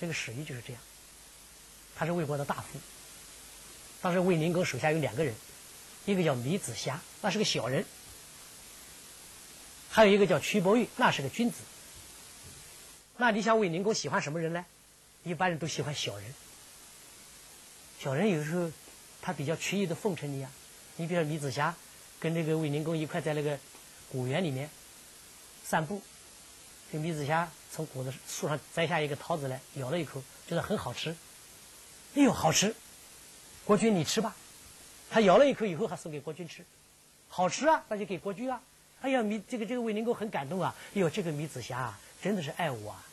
这个史玉就是这样，他是魏国的大夫。当时魏灵公手下有两个人，一个叫米子瑕，那是个小人；还有一个叫瞿伯玉，那是个君子。那你想魏灵公喜欢什么人呢？一般人都喜欢小人。小人有时候他比较曲意的奉承你啊。你比如说米子瑕，跟这个魏灵公一块在那个果园里面散步，这米子瑕从果子树上摘下一个桃子来，咬了一口，觉得很好吃。哎呦，好吃！国君你吃吧。他咬了一口以后，还送给国君吃，好吃啊，那就给国君啊。哎呀，米这个这个卫灵公很感动啊。哎呦，这个米子瑕啊，真的是爱我啊。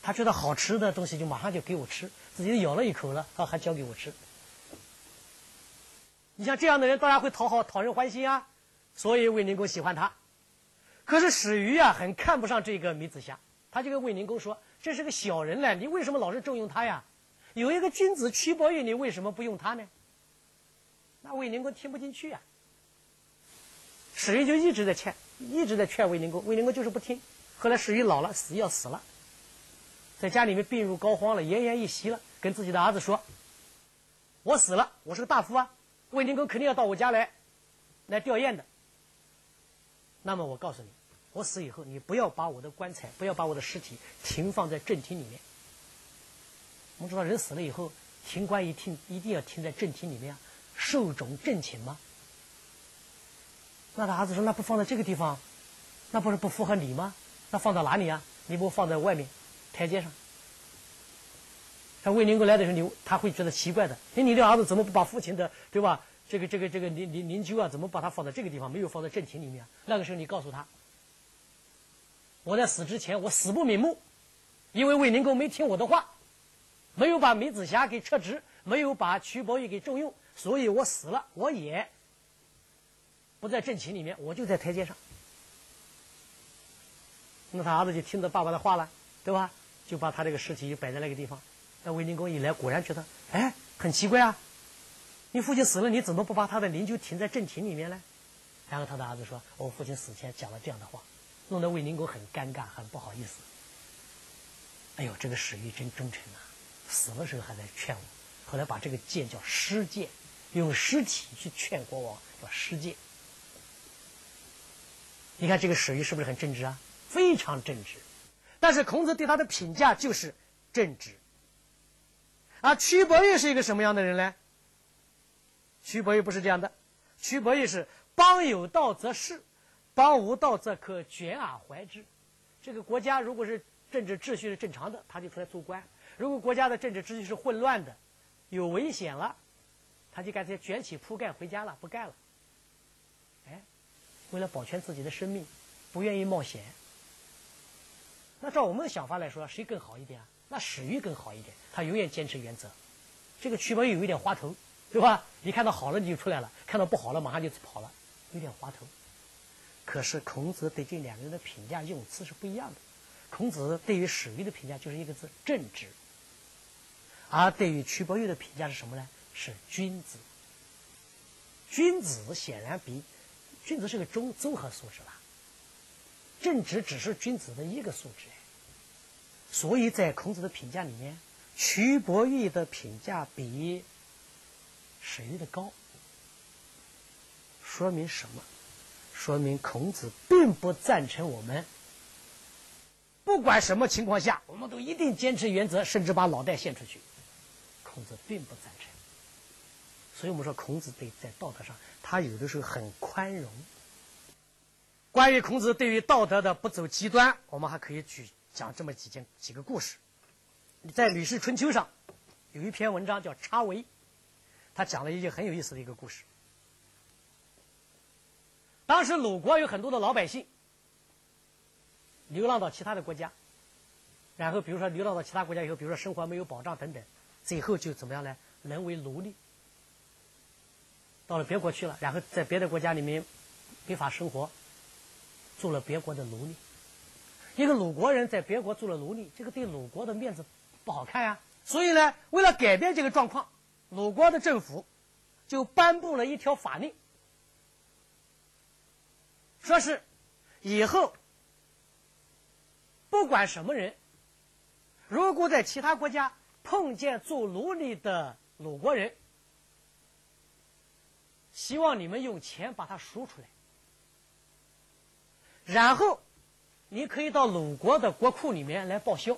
他觉得好吃的东西就马上就给我吃，自己咬了一口了，啊，还交给我吃。你像这样的人，当然会讨好讨人欢心啊，所以卫灵公喜欢他。可是史鱼啊，很看不上这个米子瑕，他就跟卫灵公说：“这是个小人嘞，你为什么老是重用他呀？有一个君子屈伯玉，你为什么不用他呢？”那卫灵公听不进去啊。史玉就一直在劝，一直在劝卫灵公，卫灵公就是不听。后来史玉老了，死要死了，在家里面病入膏肓了，奄奄一息了，跟自己的儿子说：“我死了，我是个大夫啊。”卫灵公肯定要到我家来，来吊唁的。那么我告诉你，我死以后，你不要把我的棺材，不要把我的尸体停放在正厅里面。我们知道，人死了以后，停棺一停，一定要停在正厅里面啊，寿终正寝吗？那他儿子说：“那不放在这个地方，那不是不符合礼吗？那放到哪里啊？你不放在外面台阶上？”他卫灵公来的时候，你他会觉得奇怪的。哎，你的儿子怎么不把父亲的，对吧？这个、这个、这个灵灵灵柩啊，怎么把它放在这个地方，没有放在正厅里面？那个时候，你告诉他，我在死之前，我死不瞑目，因为卫灵公没听我的话，没有把梅子霞给撤职，没有把瞿伯玉给重用，所以我死了，我也不在正寝里面，我就在台阶上。那他儿子就听着爸爸的话了，对吧？就把他这个尸体就摆在那个地方。那卫灵公一来，果然觉得，哎，很奇怪啊！你父亲死了，你怎么不把他的灵柩停在正厅里面呢？然后他的儿子说：“我父亲死前讲了这样的话，弄得卫灵公很尴尬，很不好意思。”哎呦，这个史玉真忠诚啊！死的时候还在劝我，后来把这个谏叫尸谏，用尸体去劝国王，叫尸谏。你看这个史玉是不是很正直啊？非常正直。但是孔子对他的评价就是正直。而屈伯玉是一个什么样的人呢？屈伯玉不是这样的，屈伯玉是邦有道则仕，邦无道则可卷而怀之。这个国家如果是政治秩序是正常的，他就出来做官；如果国家的政治秩序是混乱的，有危险了，他就干脆卷起铺盖回家了，不干了。哎，为了保全自己的生命，不愿意冒险。那照我们的想法来说，谁更好一点啊？那史玉更好一点，他永远坚持原则。这个曲伯玉有一点滑头，对吧？你看到好了你就出来了，看到不好了马上就跑了，有点滑头。可是孔子对这两个人的评价用词是不一样的。孔子对于史玉的评价就是一个字正直，而对于曲伯玉的评价是什么呢？是君子。君子显然比君子是个综综合素质吧，正直只是君子的一个素质。所以在孔子的评价里面，屈伯玉的评价比史玉的高，说明什么？说明孔子并不赞成我们，不管什么情况下，我们都一定坚持原则，甚至把脑袋献出去。孔子并不赞成。所以我们说，孔子对在道德上，他有的时候很宽容。关于孔子对于道德的不走极端，我们还可以举。讲这么几件几个故事，在《吕氏春秋》上有一篇文章叫《插维》，他讲了一件很有意思的一个故事。当时鲁国有很多的老百姓流浪到其他的国家，然后比如说流浪到其他国家以后，比如说生活没有保障等等，最后就怎么样呢？沦为奴隶，到了别国去了，然后在别的国家里面没法生活，做了别国的奴隶。一个鲁国人在别国做了奴隶，这个对鲁国的面子不好看呀。所以呢，为了改变这个状况，鲁国的政府就颁布了一条法令，说是以后不管什么人，如果在其他国家碰见做奴隶的鲁国人，希望你们用钱把他赎出来，然后你可以到鲁国的国库里面来报销。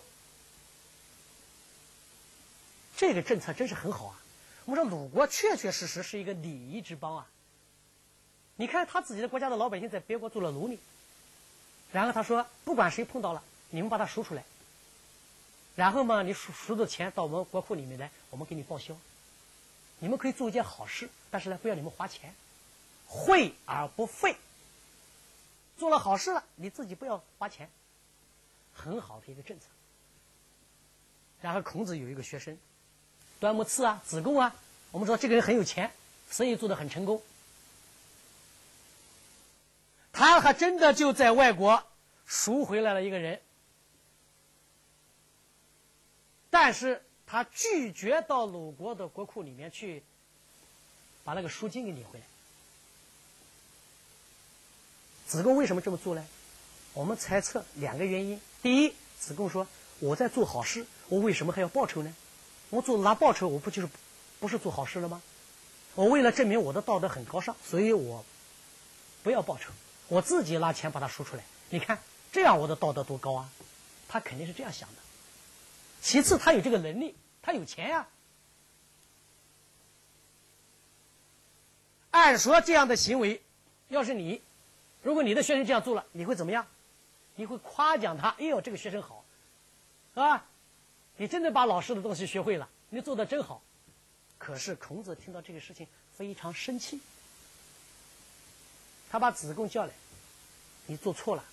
这个政策真是很好啊！我们说鲁国确确实实是一个礼仪之邦啊。你看他自己的国家的老百姓在别国做了奴隶，然后他说不管谁碰到了，你们把他赎出来，然后嘛，你赎赎的钱到我们国库里面来，我们给你报销。你们可以做一件好事，但是呢，不要你们花钱，惠而不费。做了好事了，你自己不要花钱，很好的一个政策。然后孔子有一个学生。端木赐啊，子贡啊，我们说这个人很有钱，生意做得很成功。他还真的就在外国赎回来了一个人，但是他拒绝到鲁国的国库里面去把那个赎金给领回来。子贡为什么这么做呢？我们猜测两个原因：第一，子贡说我在做好事，我为什么还要报酬呢？我做拿报酬，我不就是不是做好事了吗？我为了证明我的道德很高尚，所以我不要报酬，我自己拿钱把它赎出来。你看，这样我的道德多高啊！他肯定是这样想的。其次，他有这个能力，他有钱呀。按说这样的行为，要是你，如果你的学生这样做了，你会怎么样？你会夸奖他？哎呦，这个学生好，是吧？你真的把老师的东西学会了，你做的真好。可是孔子听到这个事情非常生气，他把子贡叫来，你做错了，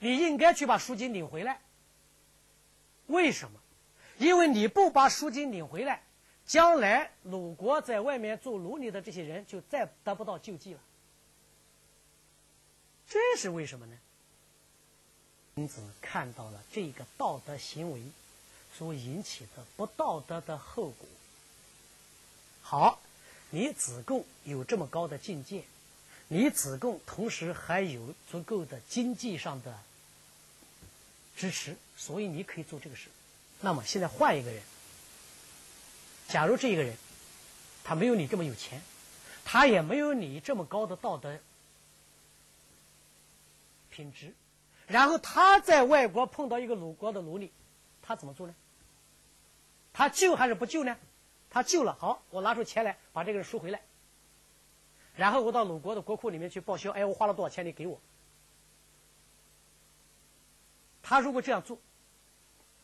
你应该去把赎金领回来。为什么？因为你不把赎金领回来，将来鲁国在外面做奴隶的这些人就再得不到救济了。这是为什么呢？孔子看到了这个道德行为所引起的不道德的后果。好，你子贡有这么高的境界，你子贡同时还有足够的经济上的支持，所以你可以做这个事。那么现在换一个人，假如这一个人他没有你这么有钱，他也没有你这么高的道德品质。然后他在外国碰到一个鲁国的奴隶，他怎么做呢？他救还是不救呢？他救了，好，我拿出钱来把这个人赎回来。然后我到鲁国的国库里面去报销，哎，我花了多少钱，你给我。他如果这样做，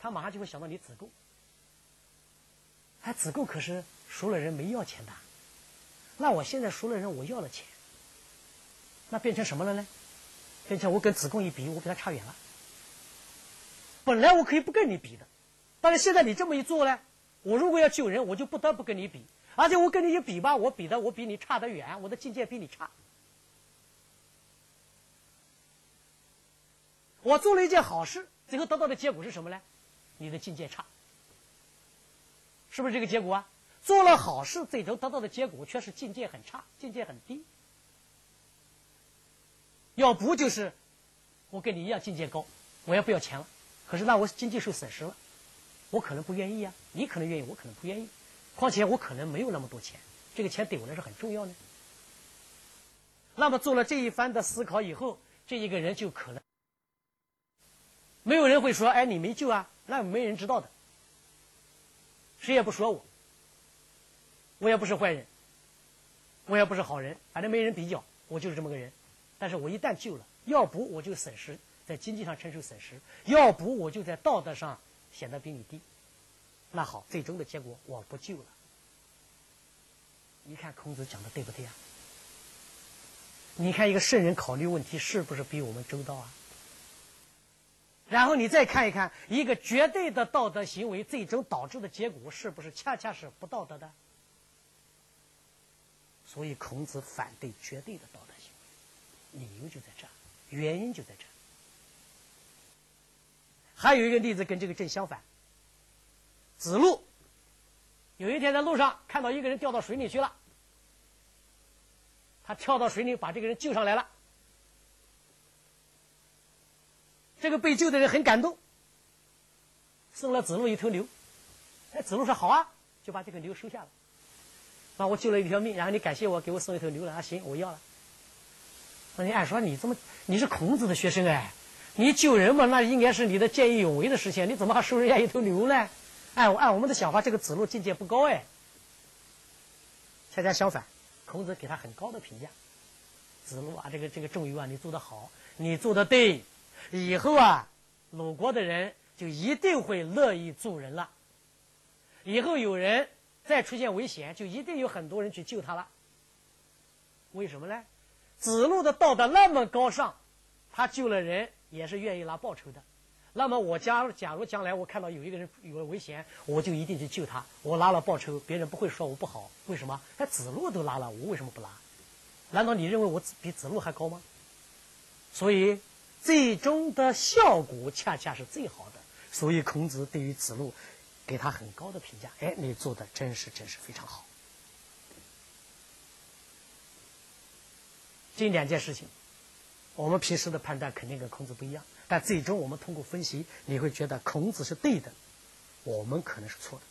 他马上就会想到你子贡。哎，子贡可是赎了人没要钱的，那我现在赎了人，我要了钱，那变成什么了呢？变成我跟子贡一比，我比他差远了。本来我可以不跟你比的，但是现在你这么一做呢，我如果要救人，我就不得不跟你比。而且我跟你一比吧，我比的我比你差得远，我的境界比你差。我做了一件好事，最后得到的结果是什么呢？你的境界差，是不是这个结果啊？做了好事，最终得到的结果却是境界很差，境界很低。要不就是，我跟你一样境界高，我也不要钱了。可是那我经济受损失了，我可能不愿意呀。你可能愿意，我可能不愿意。况且我可能没有那么多钱，这个钱对我来说很重要呢。那么做了这一番的思考以后，这一个人就可能没有人会说：“哎，你没救啊？”那没人知道的，谁也不说我，我也不是坏人，我也不是好人，反正没人比较，我就是这么个人。但是我一旦救了，要不我就损失，在经济上承受损失；要不我就在道德上显得比你低。那好，最终的结果我不救了。你看孔子讲的对不对啊？你看一个圣人考虑问题是不是比我们周到啊？然后你再看一看一个绝对的道德行为，最终导致的结果是不是恰恰是不道德的？所以孔子反对绝对的道德行为。理由就在这，原因就在这。还有一个例子跟这个正相反。子路有一天在路上看到一个人掉到水里去了，他跳到水里把这个人救上来了。这个被救的人很感动，送了子路一头牛。哎，子路说好啊，就把这个牛收下了。啊，我救了一条命，然后你感谢我，给我送一头牛了啊，行，我要了。那你按说你这么你是孔子的学生哎，你救人嘛，那应该是你的见义勇为的事情，你怎么还收人家一头牛呢？按按我们的想法，这个子路境界不高哎。恰恰相反，孔子给他很高的评价。子路啊，这个这个仲由啊，你做得好，你做的对，以后啊，鲁国的人就一定会乐意助人了。以后有人再出现危险，就一定有很多人去救他了。为什么呢？子路的道德那么高尚，他救了人也是愿意拿报酬的。那么我假假如将来我看到有一个人有了危险，我就一定去救他。我拿了报酬，别人不会说我不好。为什么？哎，子路都拿了，我为什么不拿？难道你认为我比子路还高吗？所以最终的效果恰恰是最好的。所以孔子对于子路，给他很高的评价。哎，你做的真是真是非常好。这两件事情，我们平时的判断肯定跟孔子不一样。但最终我们通过分析，你会觉得孔子是对的，我们可能是错的。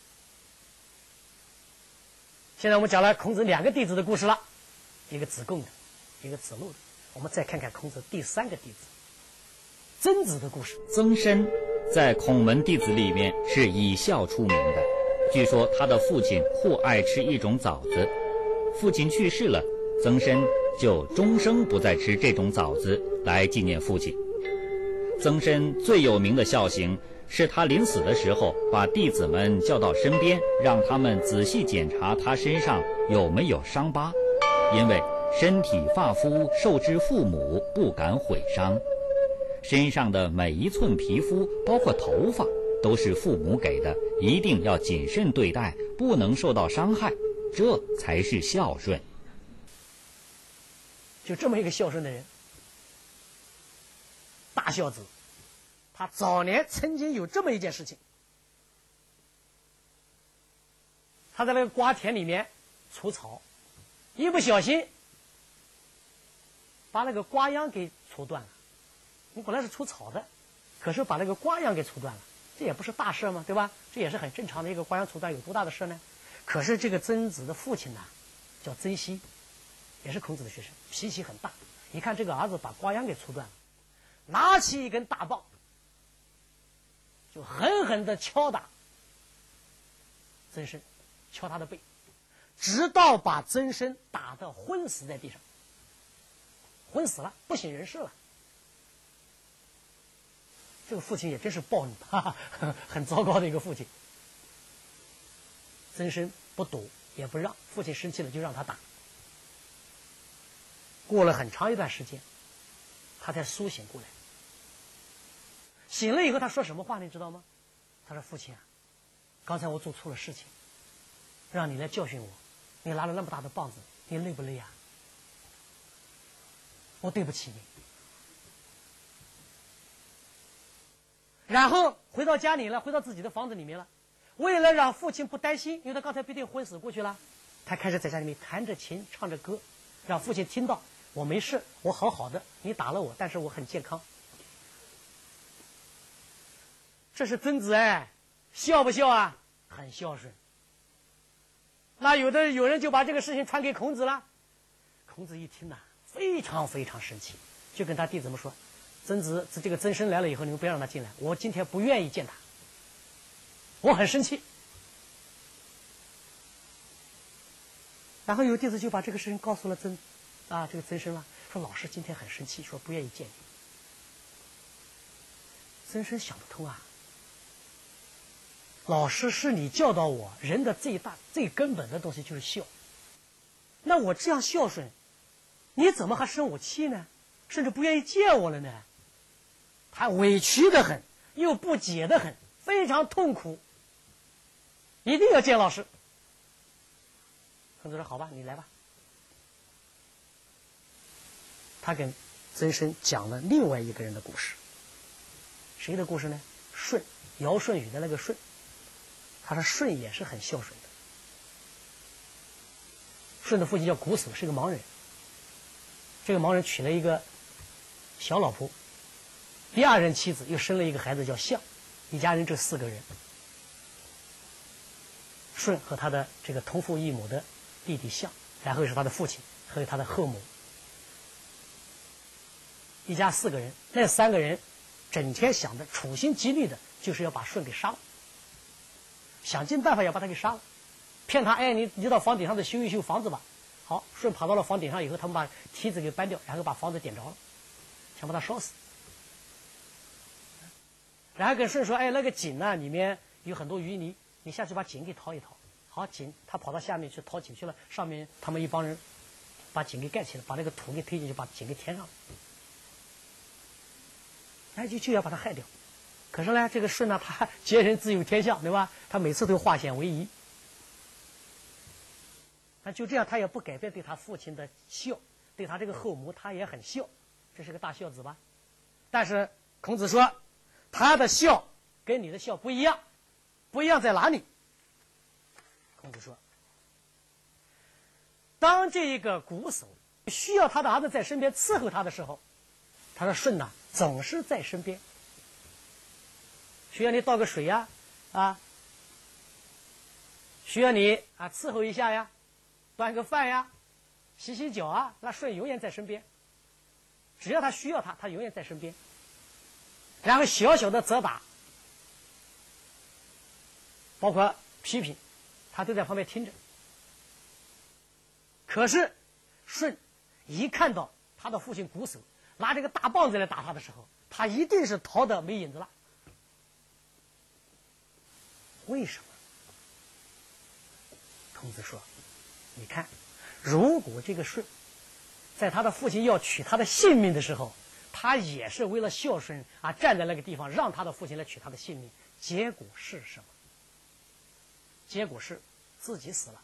现在我们讲了孔子两个弟子的故事了，一个子贡的，一个子路的。我们再看看孔子第三个弟子曾子的故事。曾参在孔门弟子里面是以孝出名的，据说他的父亲酷爱吃一种枣子，父亲去世了，曾参就终生不再吃这种枣子来纪念父亲。曾参最有名的孝行，是他临死的时候，把弟子们叫到身边，让他们仔细检查他身上有没有伤疤，因为身体发肤受之父母，不敢毁伤。身上的每一寸皮肤，包括头发，都是父母给的，一定要谨慎对待，不能受到伤害，这才是孝顺。就这么一个孝顺的人，大孝子。他早年曾经有这么一件事情，他在那个瓜田里面除草，一不小心把那个瓜秧给锄断了。你本来是除草的，可是把那个瓜秧给锄断了，这也不是大事嘛，对吧？这也是很正常的一个瓜秧除断，有多大的事呢？可是这个曾子的父亲呢，叫曾皙，也是孔子的学生，脾气很大。一看这个儿子把瓜秧给除断了，拿起一根大棒。就狠狠的敲打曾参，敲他的背，直到把曾参打得昏死在地上，昏死了，不省人事了。这个父亲也真是暴怒，哈哈，很糟糕的一个父亲。曾参不躲也不让，父亲生气了就让他打。过了很长一段时间，他才苏醒过来。醒了以后，他说什么话你知道吗？他说：“父亲啊，刚才我做错了事情，让你来教训我，你拿了那么大的棒子，你累不累啊？我对不起你。”然后回到家里了，回到自己的房子里面了。为了让父亲不担心，因为他刚才必定昏死过去了，他开始在家里面弹着琴，唱着歌，让父亲听到我没事，我好好的。你打了我，但是我很健康。这是曾子哎，孝不孝啊？很孝顺。那有的有人就把这个事情传给孔子了，孔子一听呐，非常非常生气，就跟他弟子们说：“曾子这个曾参来了以后，你们不要让他进来，我今天不愿意见他，我很生气。”然后有弟子就把这个事情告诉了曾啊，这个曾生了，说老师今天很生气，说不愿意见你。曾生想不通啊。老师是你教导我，人的最大、最根本的东西就是孝。那我这样孝顺，你怎么还生我气呢？甚至不愿意见我了呢？他委屈的很，又不解的很，非常痛苦，一定要见老师。孔子说：“好吧，你来吧。”他跟曾参讲了另外一个人的故事。谁的故事呢？舜，尧舜禹的那个舜。他说：“舜也是很孝顺的。舜的父亲叫瞽叟，是个盲人。这个盲人娶了一个小老婆，第二任妻子又生了一个孩子叫象，一家人这四个人，舜和他的这个同父异母的弟弟象，然后是他的父亲，还有他的后母，一家四个人，那三个人整天想着处心积虑的，就是要把舜给杀了，想尽办法要把他给杀了，骗他，哎，你你到房顶上再修一修房子吧。好，舜爬到了房顶上以后，他们把梯子给搬掉，然后把房子点着了，想把他烧死。然后跟舜说：“哎，那个井呢，里面有很多淤泥，你下去把井给掏一掏。”好，井他跑到下面去掏井去了，上面他们一帮人把井给盖起来，把那个土给推进去，把井给填上了。哎，就就要把他害掉。可是呢，这个舜呢，他劫人自有天相，对吧？他每次都化险为夷。那就这样，他也不改变对他父亲的孝，对他这个后母，他也很孝，这是个大孝子吧？但是孔子说，他的孝跟你的孝不一样，不一样在哪里？孔子说，当这一个瞽叟需要他的儿子在身边伺候他的时候，他说舜呐，总是在身边，需要你倒个水呀，啊，需要你啊伺候一下呀。端个饭呀，洗洗脚啊，那舜永远在身边。只要他需要他，他永远在身边。然后小小的责打，包括批评，他都在旁边听着。可是舜一看到他的父亲瞽叟拿这个大棒子来打他的时候，他一定是逃得没影子了。为什么？孔子说。你看，如果这个舜，在他的父亲要取他的性命的时候，他也是为了孝顺啊，站在那个地方让他的父亲来取他的性命，结果是什么？结果是自己死了。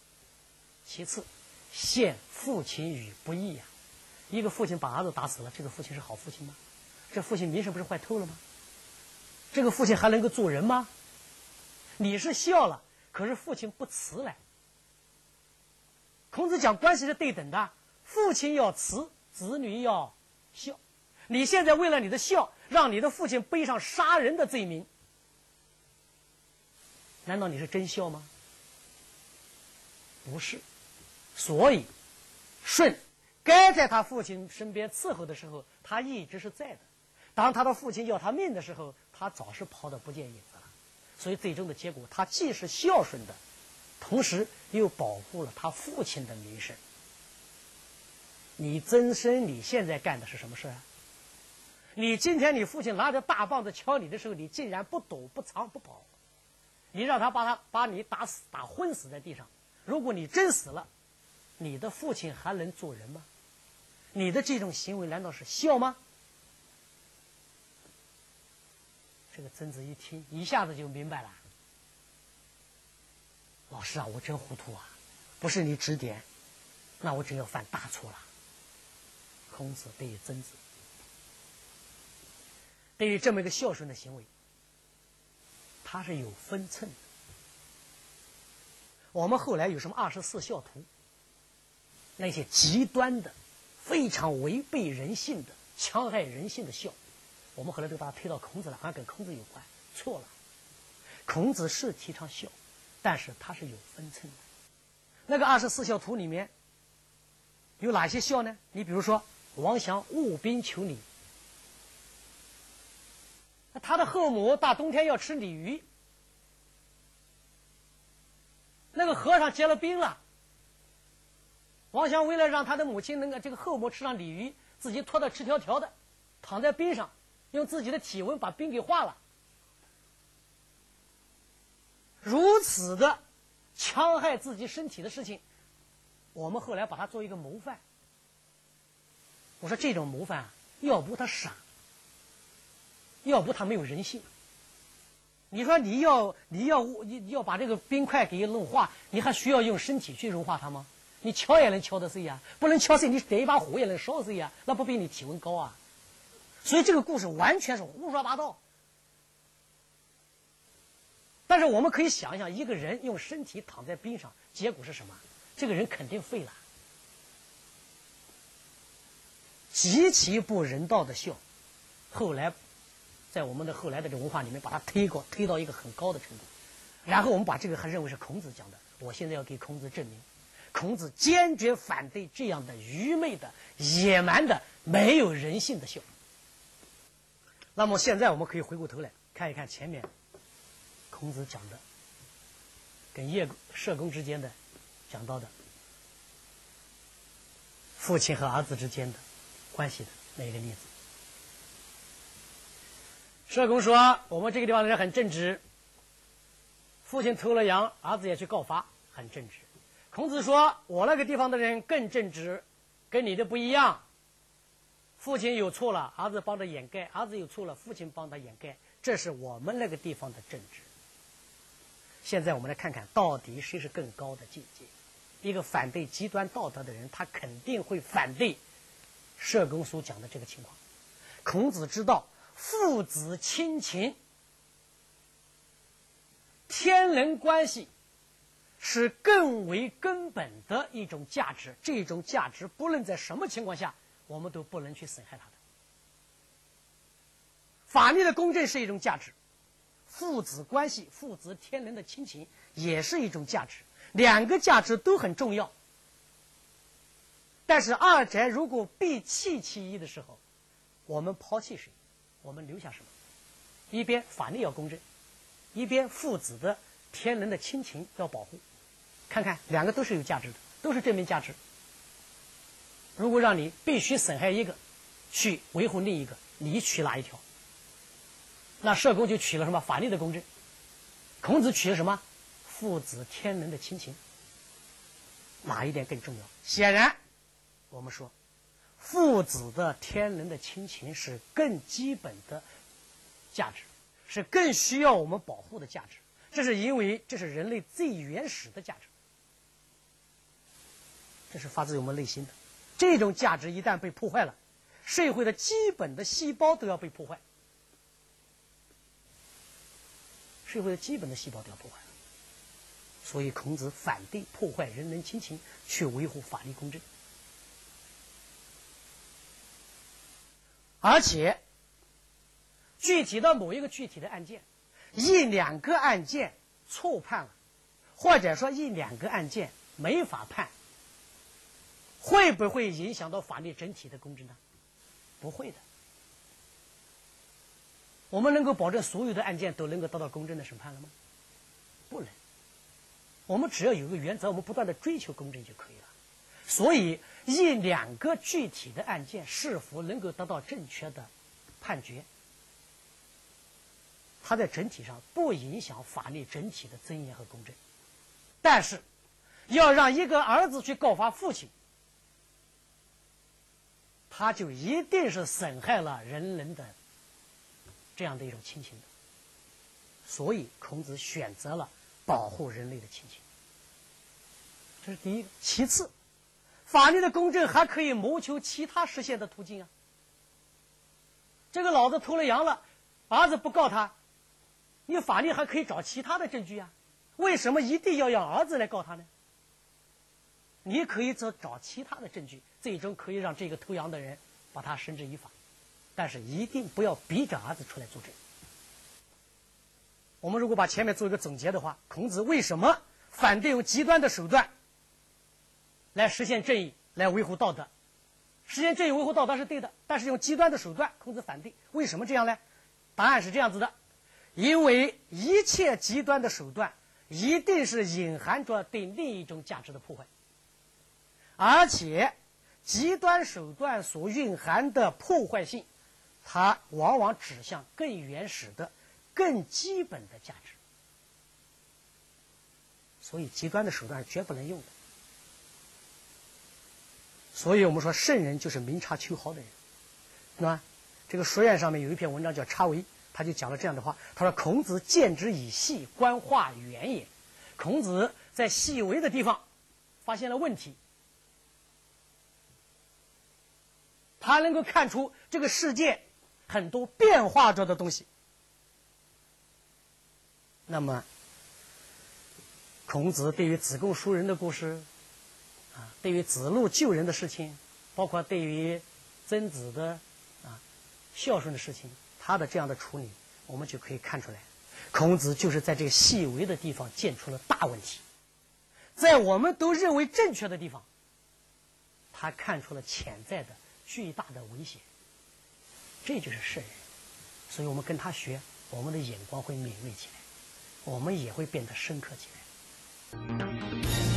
其次，陷父亲于不义呀！一个父亲把儿子打死了，这个父亲是好父亲吗？这父亲名声不是坏透了吗？这个父亲还能够做人吗？你是孝了，可是父亲不慈来。孔子讲关系是对等的，父亲要慈，子女要孝。你现在为了你的孝，让你的父亲背上杀人的罪名，难道你是真孝吗？不是。所以，顺该在他父亲身边伺候的时候，他一直是在的；当他的父亲要他命的时候，他早是跑得不见影子了。所以，最终的结果，他既是孝顺的。同时又保护了他父亲的名声。你曾生，你现在干的是什么事啊？你今天你父亲拿着大棒子敲你的时候，你竟然不躲不藏不跑，你让他把他把你打死打昏死在地上。如果你真死了，你的父亲还能做人吗？你的这种行为难道是孝吗？这个曾子一听，一下子就明白了。老师啊，我真糊涂啊！不是你指点，那我真要犯大错了。孔子对于曾子，对于这么一个孝顺的行为，他是有分寸的。我们后来有什么二十四孝图？那些极端的、非常违背人性的、戕害人性的孝，我们后来都把它推到孔子了，好像跟孔子有关。错了，孔子是提倡孝。但是他是有分寸的。那个二十四孝图里面有哪些孝呢？你比如说，王祥务宾求鲤，他的后母大冬天要吃鲤鱼，那个和尚结了冰了。王祥为了让他的母亲能够这个后母吃上鲤鱼，自己脱得赤条条的，躺在冰上，用自己的体温把冰给化了。如此的戕害自己身体的事情，我们后来把它做一个谋犯。我说这种谋犯，要不他傻，要不他没有人性。你说你要你要你要把这个冰块给弄化，你还需要用身体去融化它吗？你敲也能敲得碎呀，不能敲碎，你点一把火也能烧碎呀，那不比你体温高啊？所以这个故事完全是胡说八道。但是我们可以想一想，一个人用身体躺在冰上，结果是什么？这个人肯定废了。极其不人道的笑，后来在我们的后来的这文化里面，把它推高，推到一个很高的程度。然后我们把这个还认为是孔子讲的。我现在要给孔子证明，孔子坚决反对这样的愚昧的、野蛮的、没有人性的笑。那么现在我们可以回过头来看一看前面孔子讲的跟叶社公之间的讲到的父亲和儿子之间的关系的那一个例子。社公说：“我们这个地方的人很正直。父亲偷了羊，儿子也去告发，很正直。”孔子说：“我那个地方的人更正直，跟你的不一样。父亲有错了，儿子帮着掩盖；儿子有错了，父亲帮他掩盖。这是我们那个地方的正直。现在我们来看看到底谁是更高的境界。一个反对极端道德的人，他肯定会反对社公所讲的这个情况。孔子知道。”父子亲情、天人关系是更为根本的一种价值。这种价值，不论在什么情况下，我们都不能去损害它的。法律的公正是一种价值，父子关系、父子天伦的亲情也是一种价值。两个价值都很重要，但是二者如果必弃其一的时候，我们抛弃谁？我们留下什么？一边法律要公正，一边父子的天伦的亲情要保护。看看两个都是有价值的，都是正面价值。如果让你必须损害一个，去维护另一个，你取哪一条？那社工就取了什么？法律的公正。孔子取了什么？父子天伦的亲情。哪一点更重要？显然，我们说。父子的天伦的亲情是更基本的价值，是更需要我们保护的价值。这是因为这是人类最原始的价值，这是发自我们内心的。这种价值一旦被破坏了，社会的基本的细胞都要被破坏，社会的基本的细胞都要破坏。所以孔子反对破坏人伦亲情，去维护法律公正。而且，具体的某一个具体的案件，一两个案件错判了，或者说一两个案件没法判，会不会影响到法律整体的公正呢？不会的。我们能够保证所有的案件都能够得到公正的审判了吗？不能。我们只要有个原则，我们不断的追求公正就可以了。所以。一两个具体的案件是否能够得到正确的判决，它在整体上不影响法律整体的尊严和公正。但是，要让一个儿子去告发父亲，他就一定是损害了人伦的这样的一种亲情的。所以，孔子选择了保护人类的亲情。这是第一个。其次。法律的公正还可以谋求其他实现的途径啊！这个老子偷了羊了，儿子不告他，你法律还可以找其他的证据啊？为什么一定要让儿子来告他呢？你可以找找其他的证据，最终可以让这个偷羊的人把他绳之以法，但是一定不要逼着儿子出来作证。我们如果把前面做一个总结的话，孔子为什么反对用极端的手段？来实现正义，来维护道德，实现正义、维护道德是对的，但是用极端的手段，孔子反对。为什么这样呢？答案是这样子的：因为一切极端的手段，一定是隐含着对另一种价值的破坏，而且极端手段所蕴含的破坏性，它往往指向更原始的、更基本的价值，所以极端的手段是绝不能用的。所以我们说，圣人就是明察秋毫的人，那？这个书院上面有一篇文章叫《察为》，他就讲了这样的话：他说，孔子见之以细，观化远也。孔子在细微的地方发现了问题，他能够看出这个世界很多变化着的东西。那么，孔子对于子贡赎人的故事。啊对于子路救人的事情，包括对于曾子的啊孝顺的事情，他的这样的处理，我们就可以看出来，孔子就是在这个细微的地方见出了大问题，在我们都认为正确的地方，他看出了潜在的巨大的危险。这就是圣人，所以我们跟他学，我们的眼光会敏锐起来，我们也会变得深刻起来。